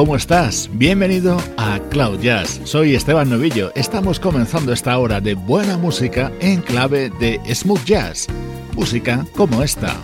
¿Cómo estás? Bienvenido a Cloud Jazz. Soy Esteban Novillo. Estamos comenzando esta hora de buena música en clave de smooth jazz. Música como esta.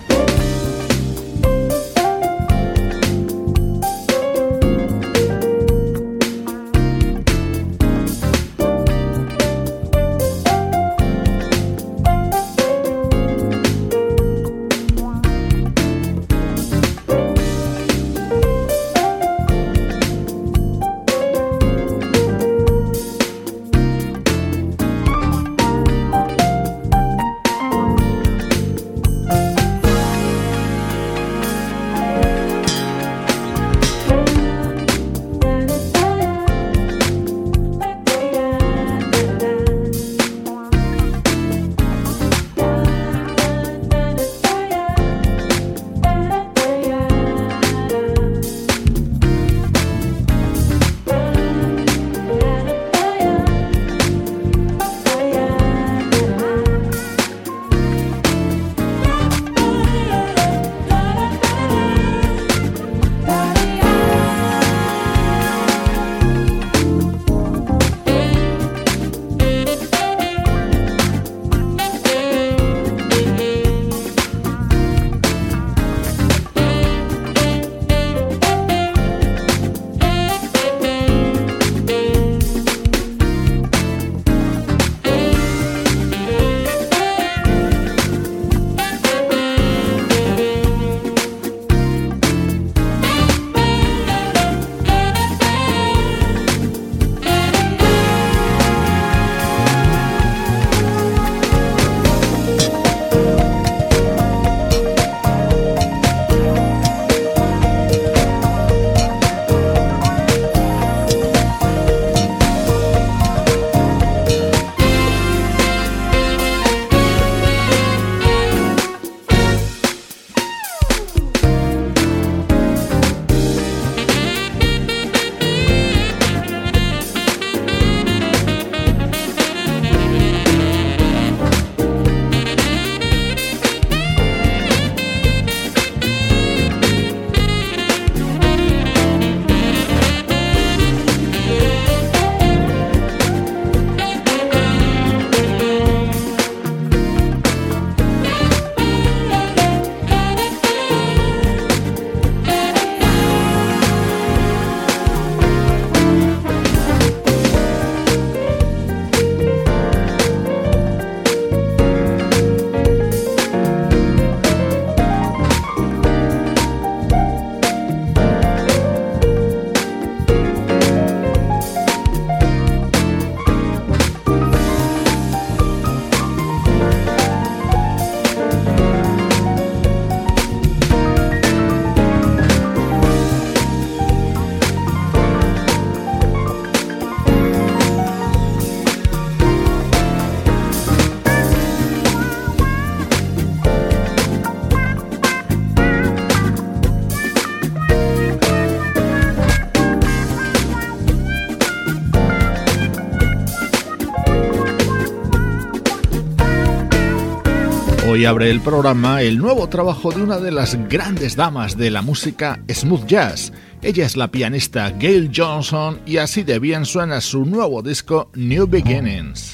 Hoy abre el programa el nuevo trabajo de una de las grandes damas de la música smooth jazz. Ella es la pianista Gail Johnson y así de bien suena su nuevo disco New Beginnings.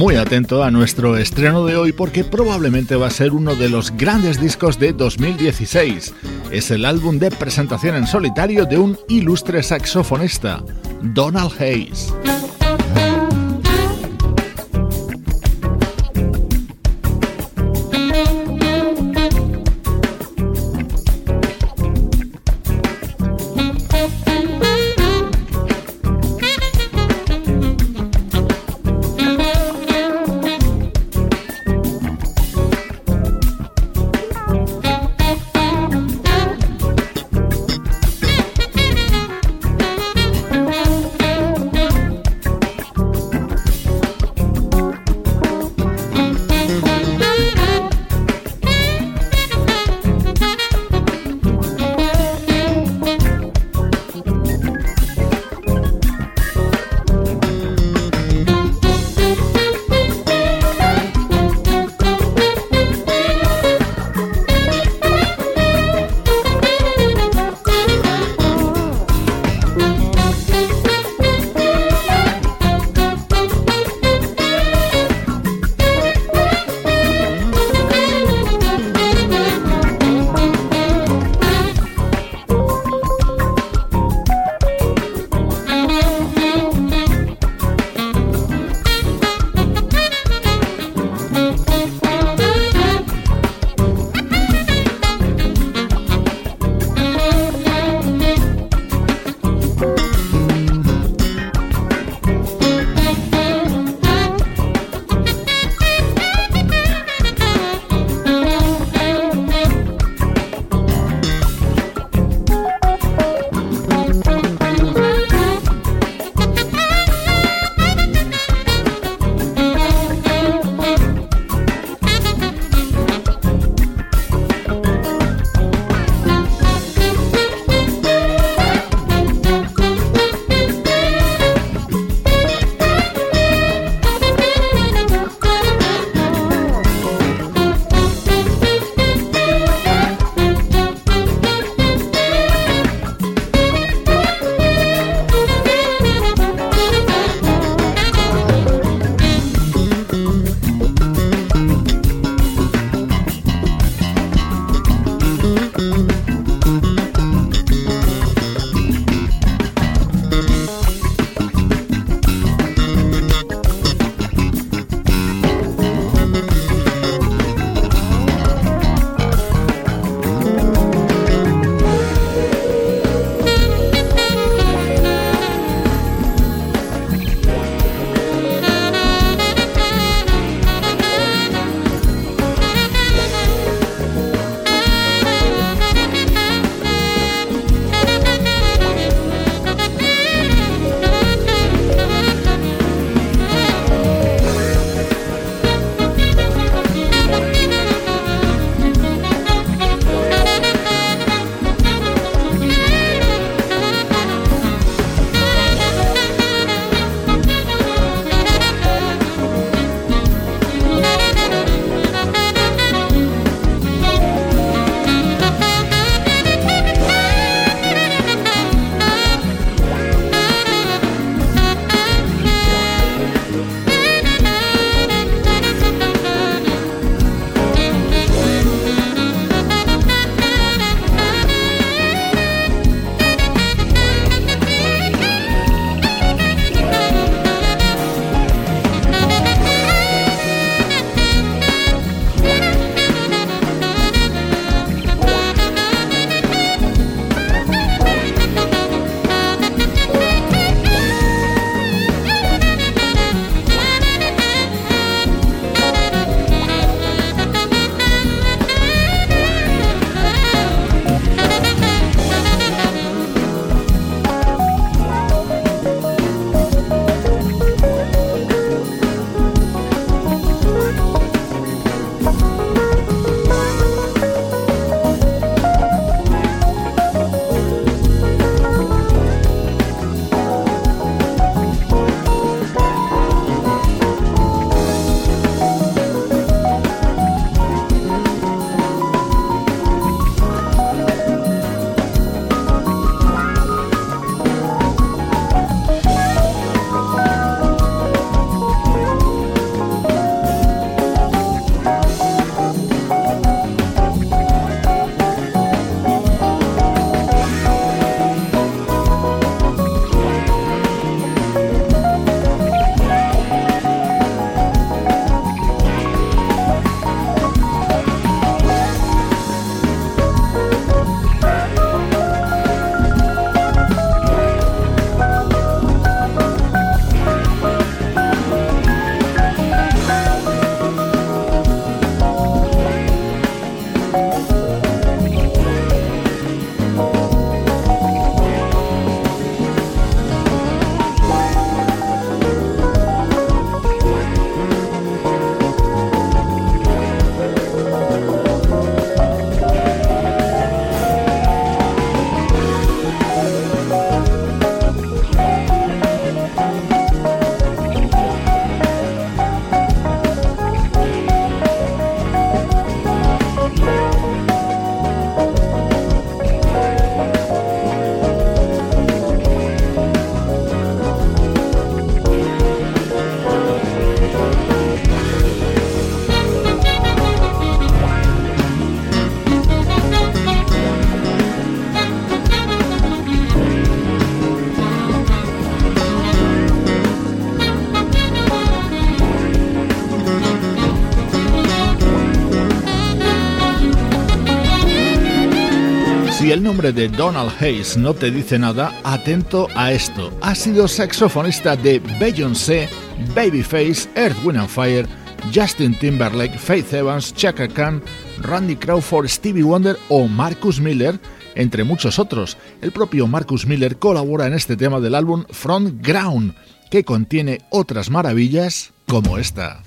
muy atento a nuestro estreno de hoy porque probablemente va a ser uno de los grandes discos de 2016. Es el álbum de presentación en solitario de un ilustre saxofonista, Donald Hayes. Nombre de Donald Hayes no te dice nada, atento a esto. Ha sido saxofonista de Beyoncé, Babyface, Earth, Wind and Fire, Justin Timberlake, Faith Evans, Chaka Khan, Randy Crawford, Stevie Wonder o Marcus Miller, entre muchos otros. El propio Marcus Miller colabora en este tema del álbum Front Ground, que contiene otras maravillas como esta.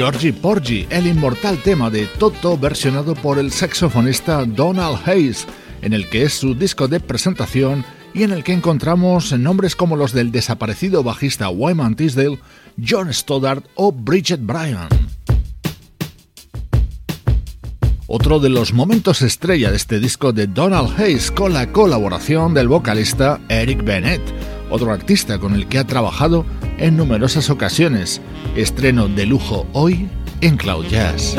Georgie Porgy, el inmortal tema de Toto versionado por el saxofonista Donald Hayes, en el que es su disco de presentación y en el que encontramos nombres como los del desaparecido bajista Wyman Tisdale, John Stoddard o Bridget Bryan. Otro de los momentos estrella de este disco de Donald Hayes con la colaboración del vocalista Eric Bennett, otro artista con el que ha trabajado en numerosas ocasiones. Estreno de lujo hoy en Cloud Jazz.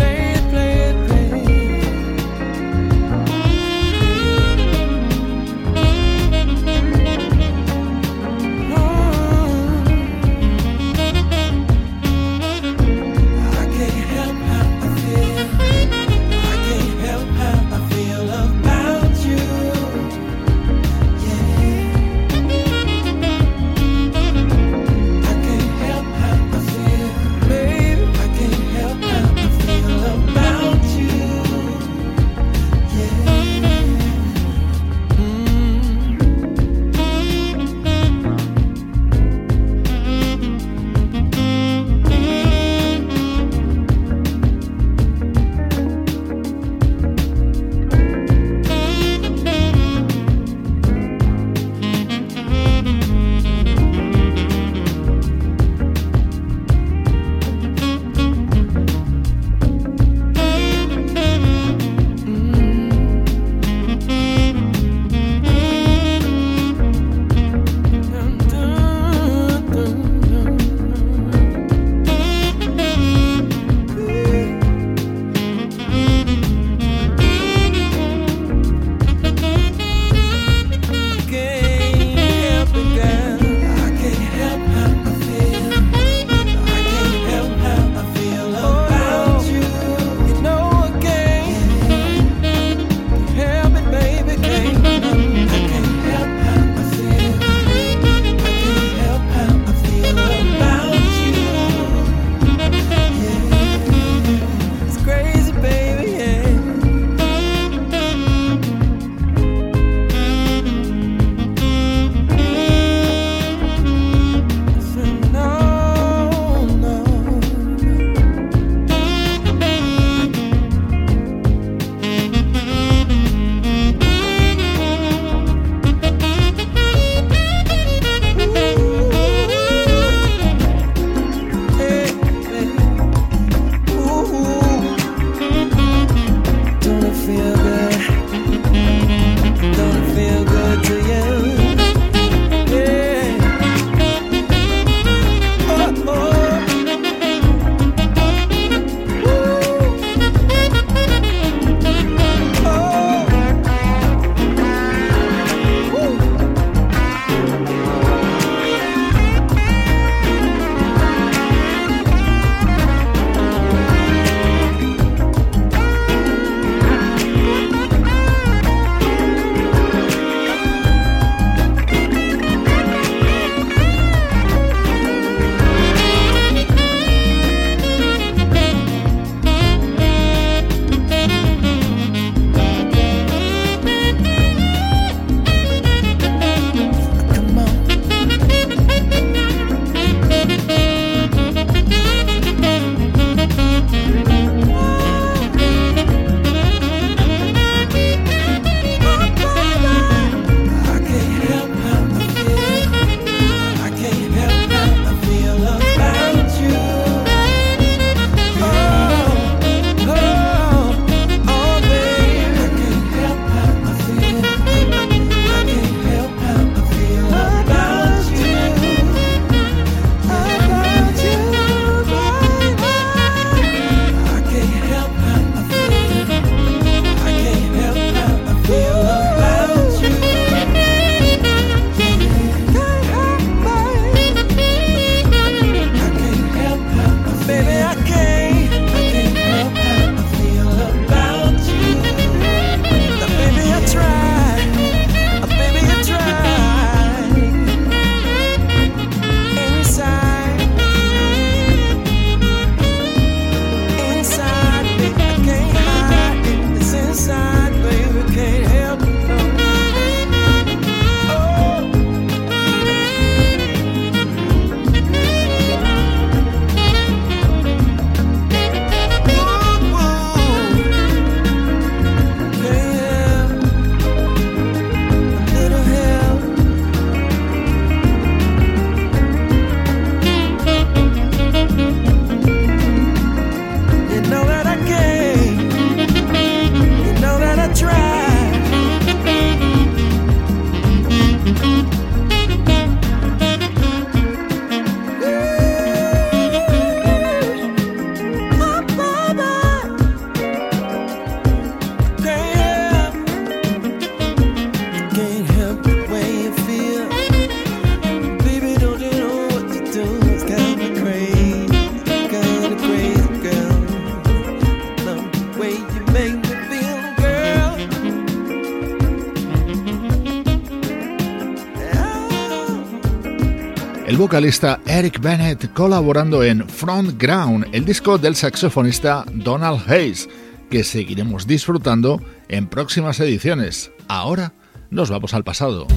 Vocalista Eric Bennett colaborando en Front Ground, el disco del saxofonista Donald Hayes, que seguiremos disfrutando en próximas ediciones. Ahora nos vamos al pasado.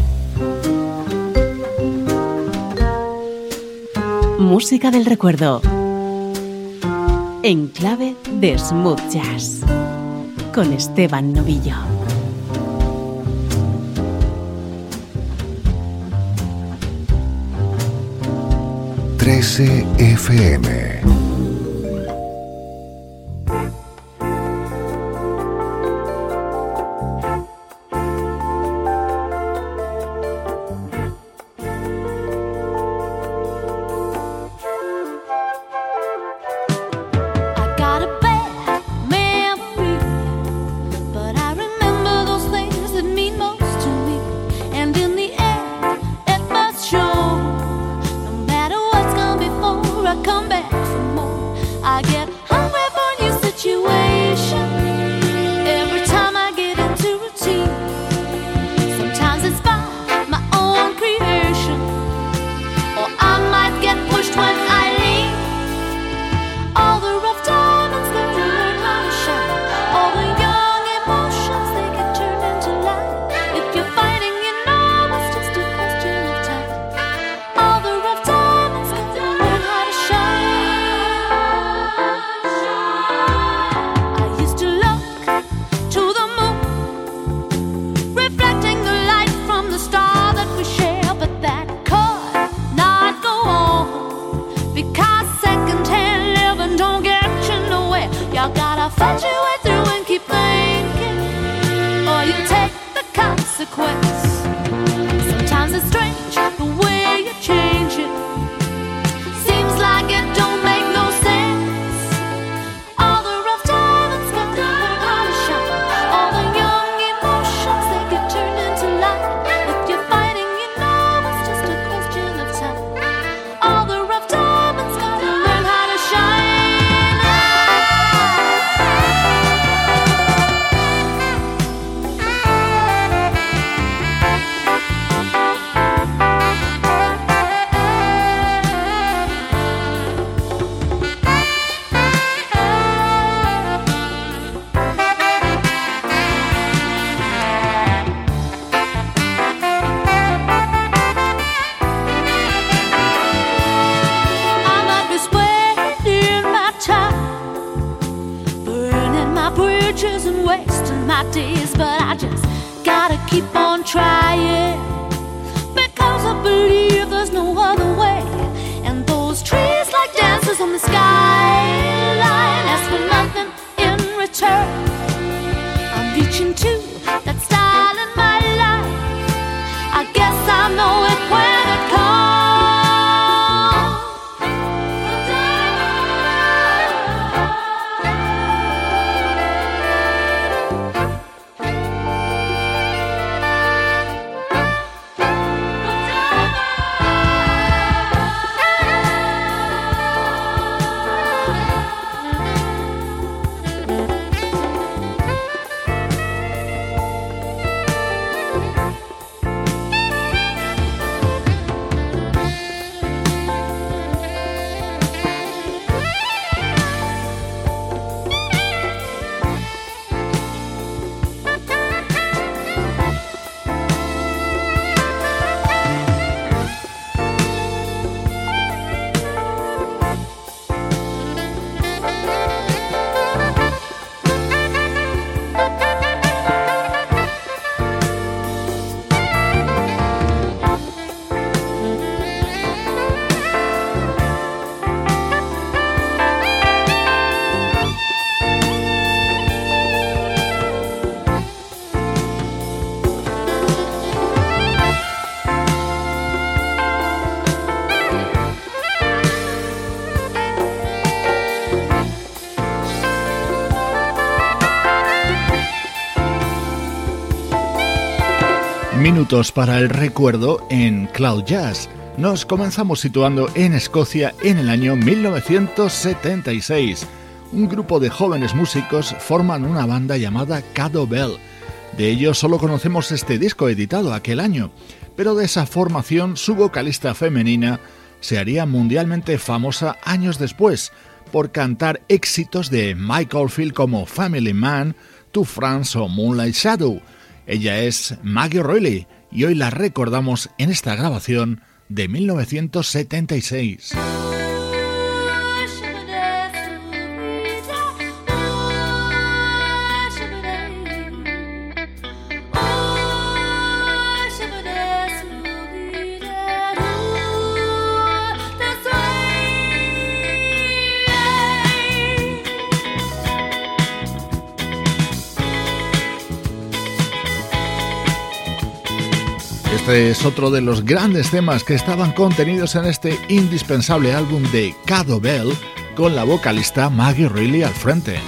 Música del recuerdo. En clave de smooth jazz. Con Esteban Novillo. 13 FM. Such a Minutos para el recuerdo en Cloud Jazz. Nos comenzamos situando en Escocia en el año 1976. Un grupo de jóvenes músicos forman una banda llamada Cado Bell. De ellos solo conocemos este disco editado aquel año, pero de esa formación su vocalista femenina se haría mundialmente famosa años después por cantar éxitos de Mike Oldfield como Family Man, To France o Moonlight Shadow. Ella es Maggie Reilly y hoy la recordamos en esta grabación de 1976. Este es otro de los grandes temas que estaban contenidos en este indispensable álbum de Cado Bell con la vocalista Maggie Reilly al frente.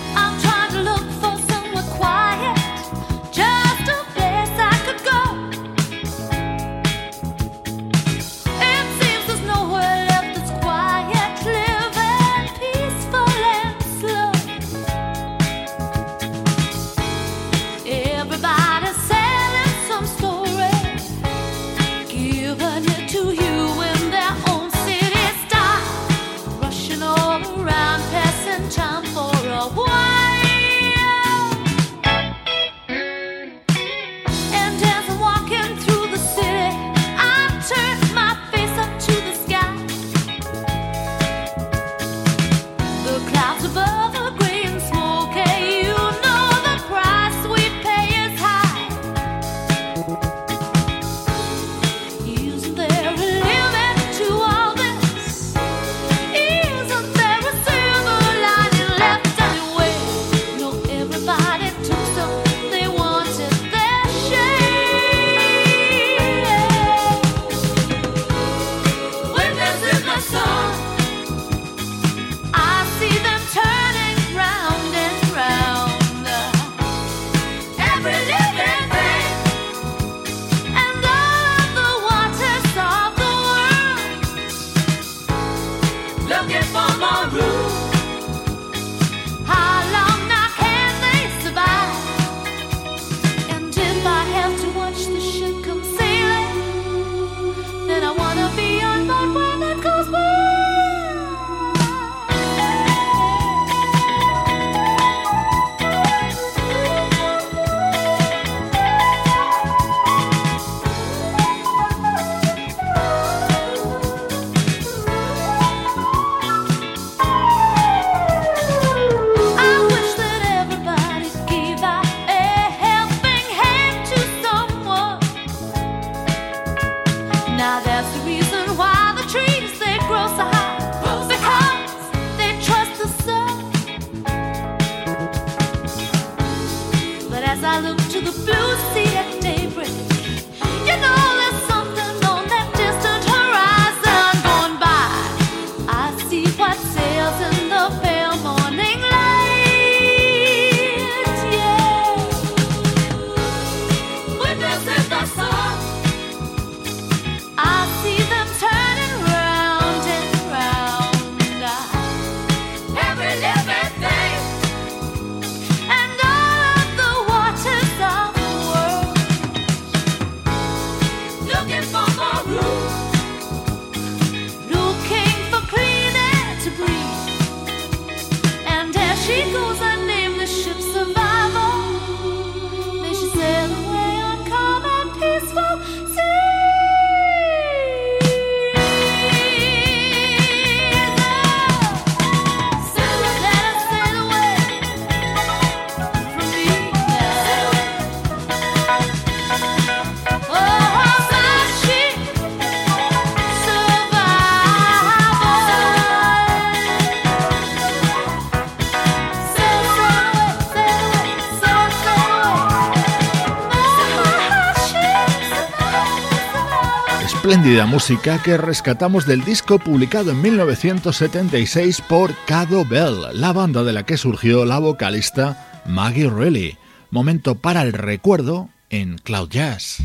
Espléndida música que rescatamos del disco publicado en 1976 por Cado Bell, la banda de la que surgió la vocalista Maggie Reilly. Momento para el recuerdo en Cloud Jazz.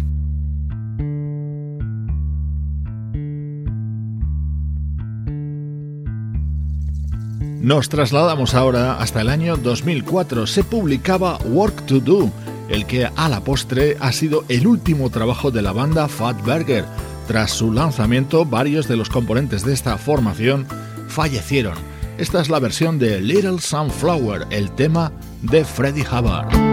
Nos trasladamos ahora hasta el año 2004. Se publicaba Work to Do, el que a la postre ha sido el último trabajo de la banda Fat Burger Tras su lanzamiento, varios de los componentes de esta formación fallecieron. Esta es la versión de Little Sunflower, el tema de Freddie Hubbard.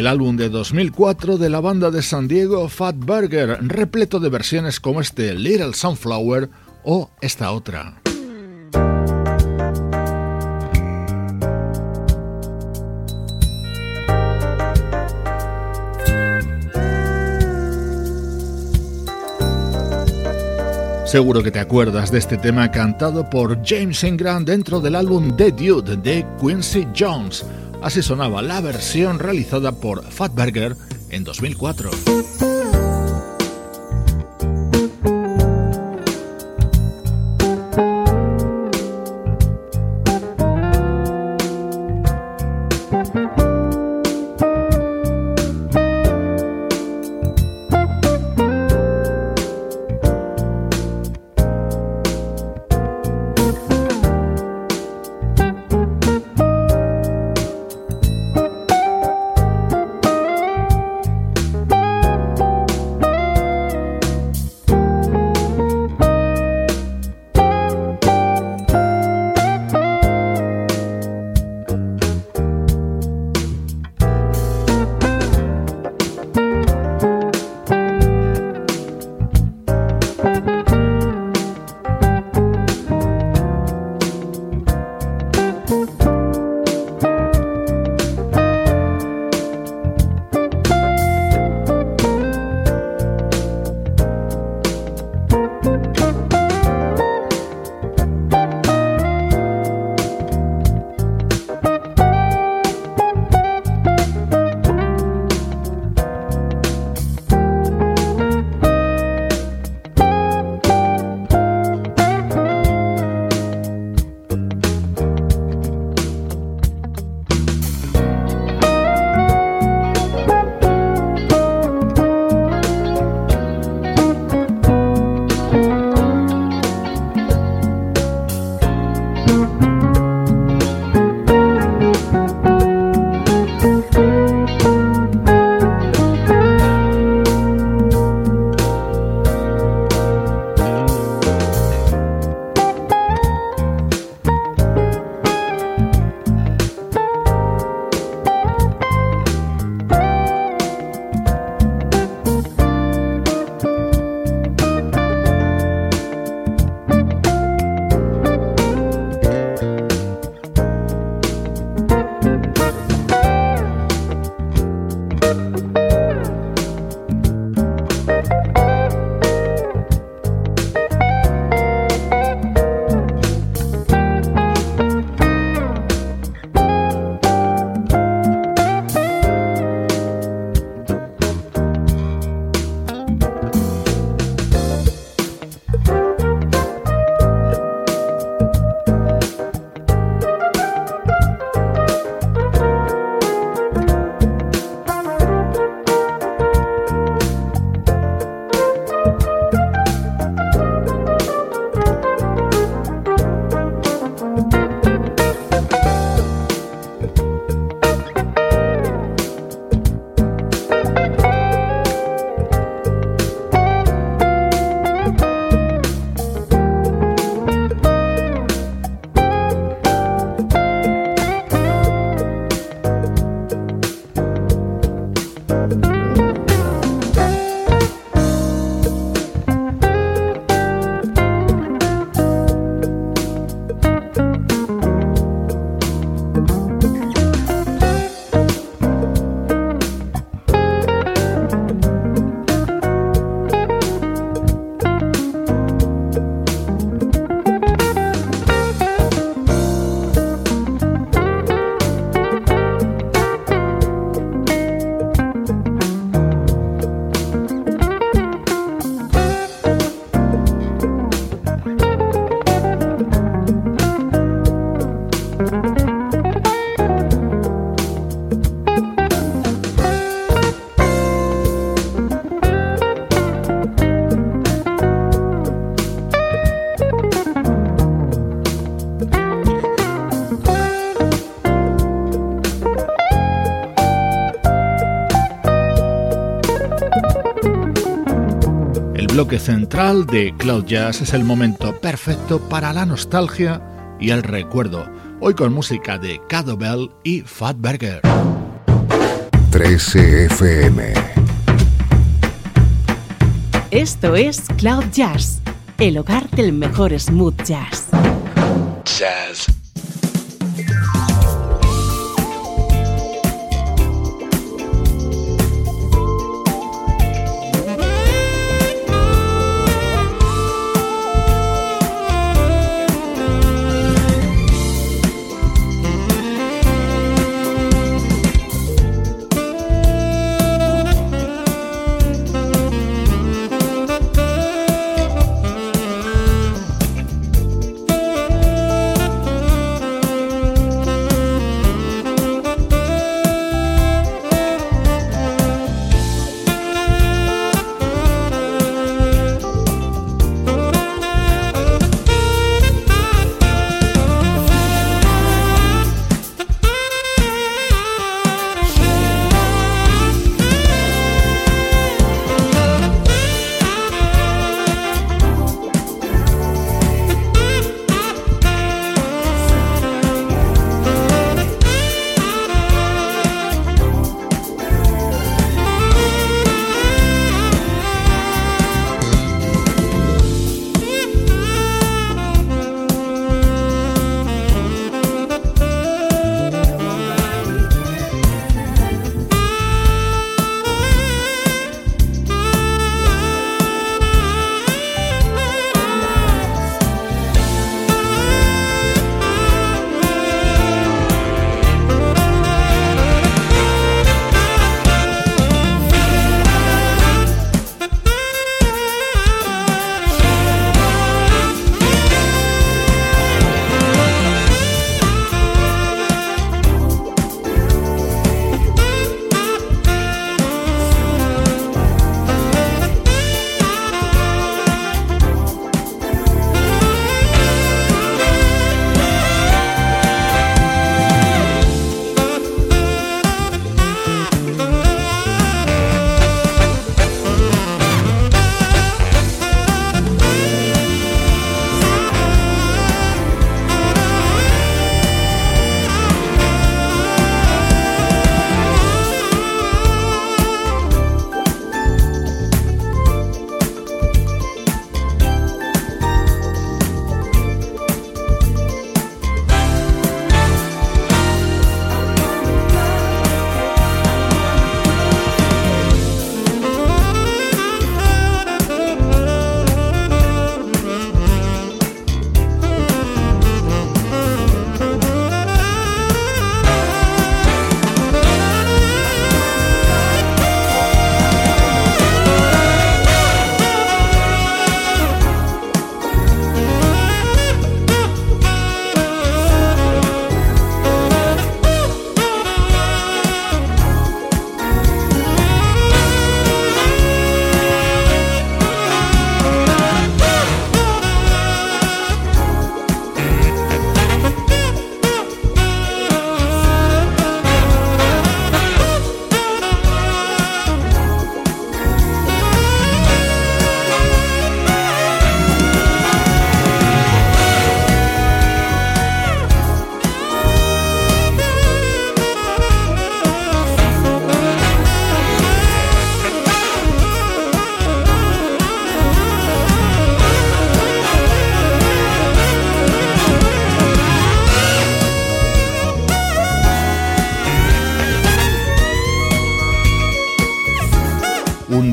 el álbum de 2004 de la banda de San Diego Fat Burger, repleto de versiones como este Little Sunflower o esta otra. Seguro que te acuerdas de este tema cantado por James Ingram dentro del álbum The Dude de Quincy Jones. Así sonaba la versión realizada por Fatberger en 2004. Central de Cloud Jazz es el momento perfecto para la nostalgia y el recuerdo. Hoy con música de Cado Bell y Fatberger. 13 FM. Esto es Cloud Jazz, el hogar del mejor smooth jazz. Jazz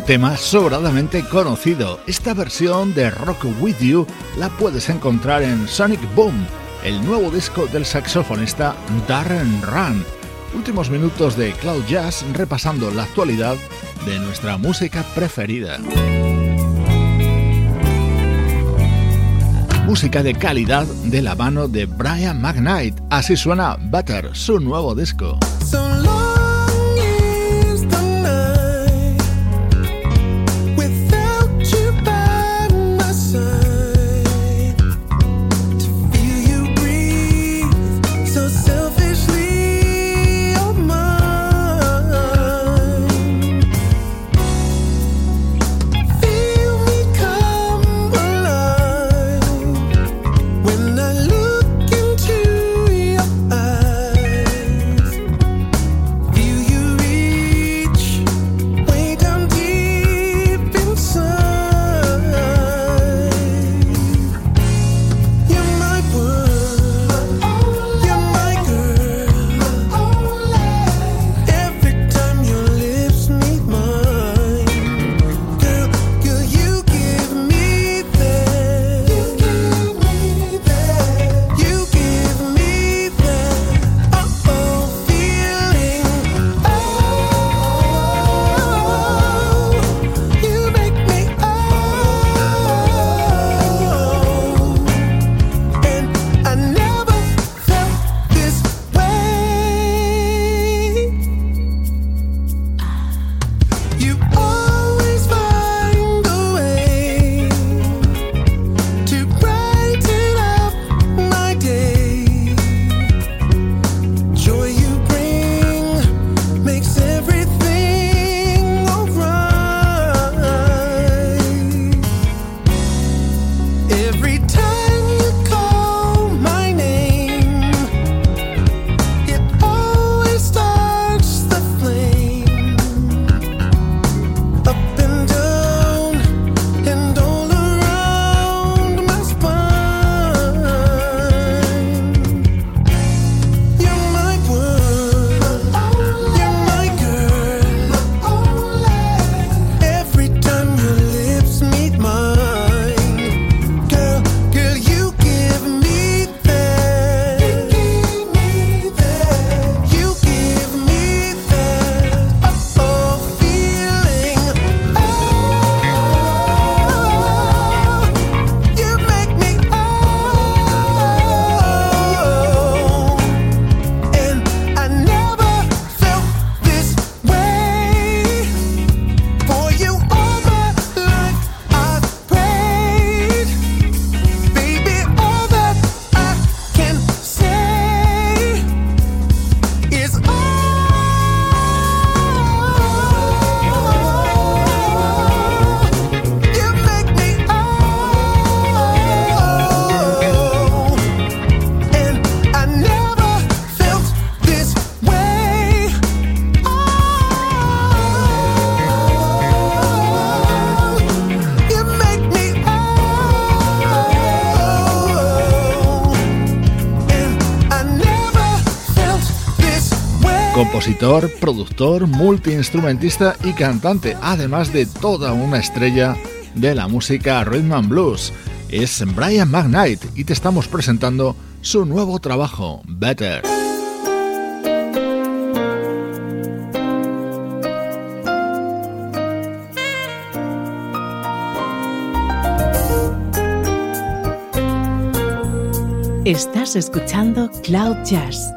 tema sobradamente conocido. Esta versión de Rock With You la puedes encontrar en Sonic Boom, el nuevo disco del saxofonista Darren Run. Últimos minutos de Cloud Jazz repasando la actualidad de nuestra música preferida. Música de calidad de la mano de Brian McKnight. Así suena Butter, su nuevo disco. Compositor, productor, multiinstrumentista y cantante, además de toda una estrella de la música rhythm and blues. Es Brian McKnight y te estamos presentando su nuevo trabajo, Better. Estás escuchando Cloud Jazz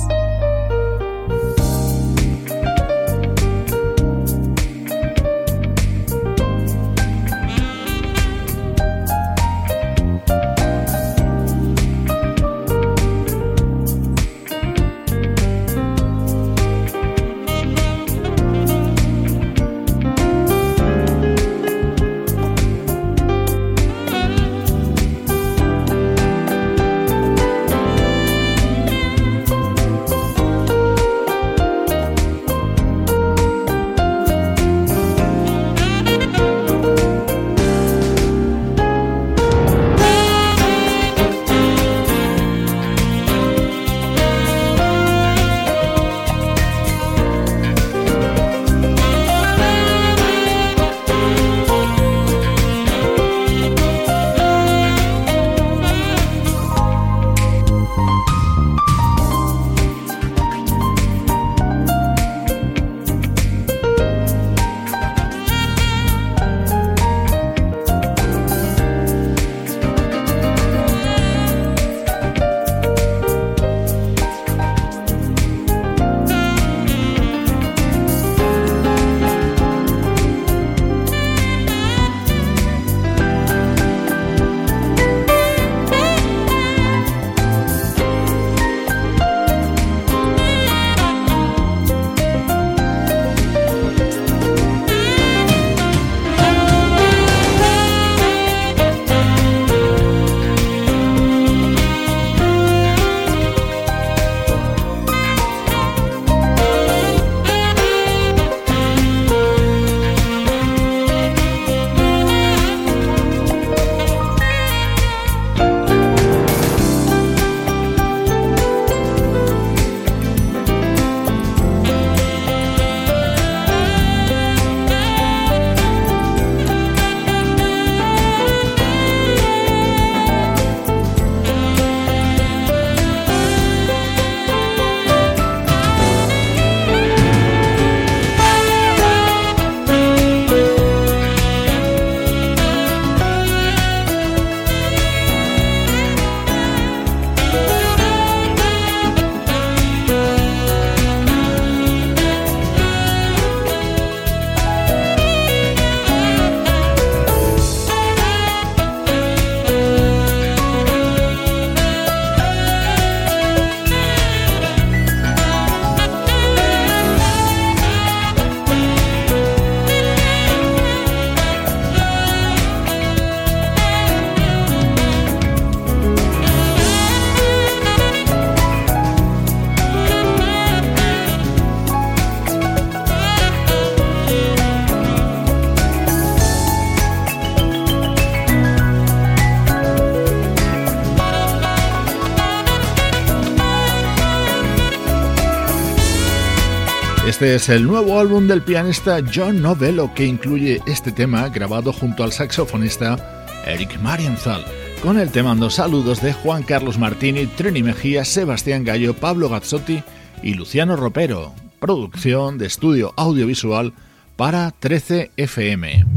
Este es el nuevo álbum del pianista John Novello que incluye este tema grabado junto al saxofonista Eric Marienthal, con el temando saludos de Juan Carlos Martini, Trini Mejía, Sebastián Gallo, Pablo Gazzotti y Luciano Ropero. Producción de estudio audiovisual para 13 FM.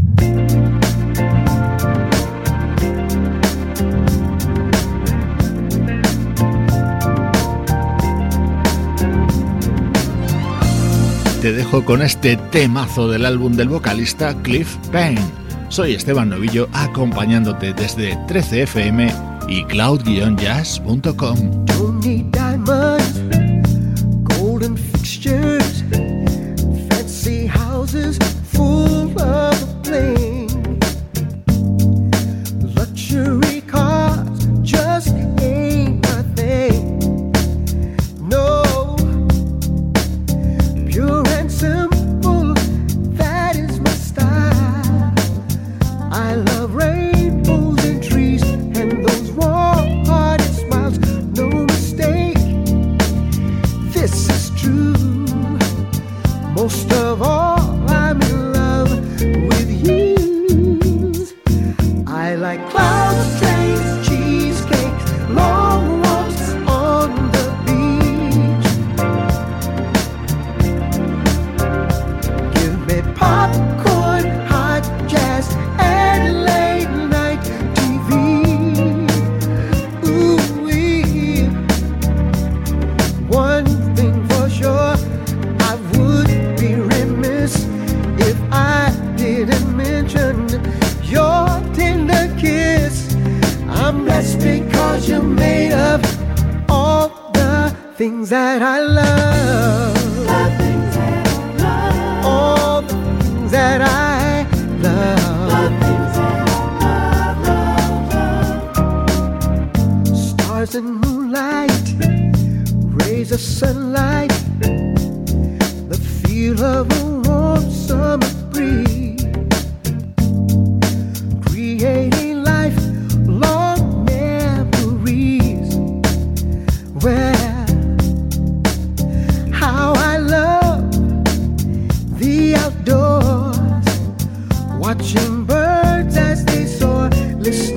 Te dejo con este temazo del álbum del vocalista Cliff Payne. Soy Esteban Novillo acompañándote desde 13fm y cloud-jazz.com. listen.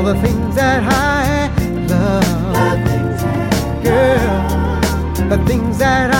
all the things that I love. Girl, the things that I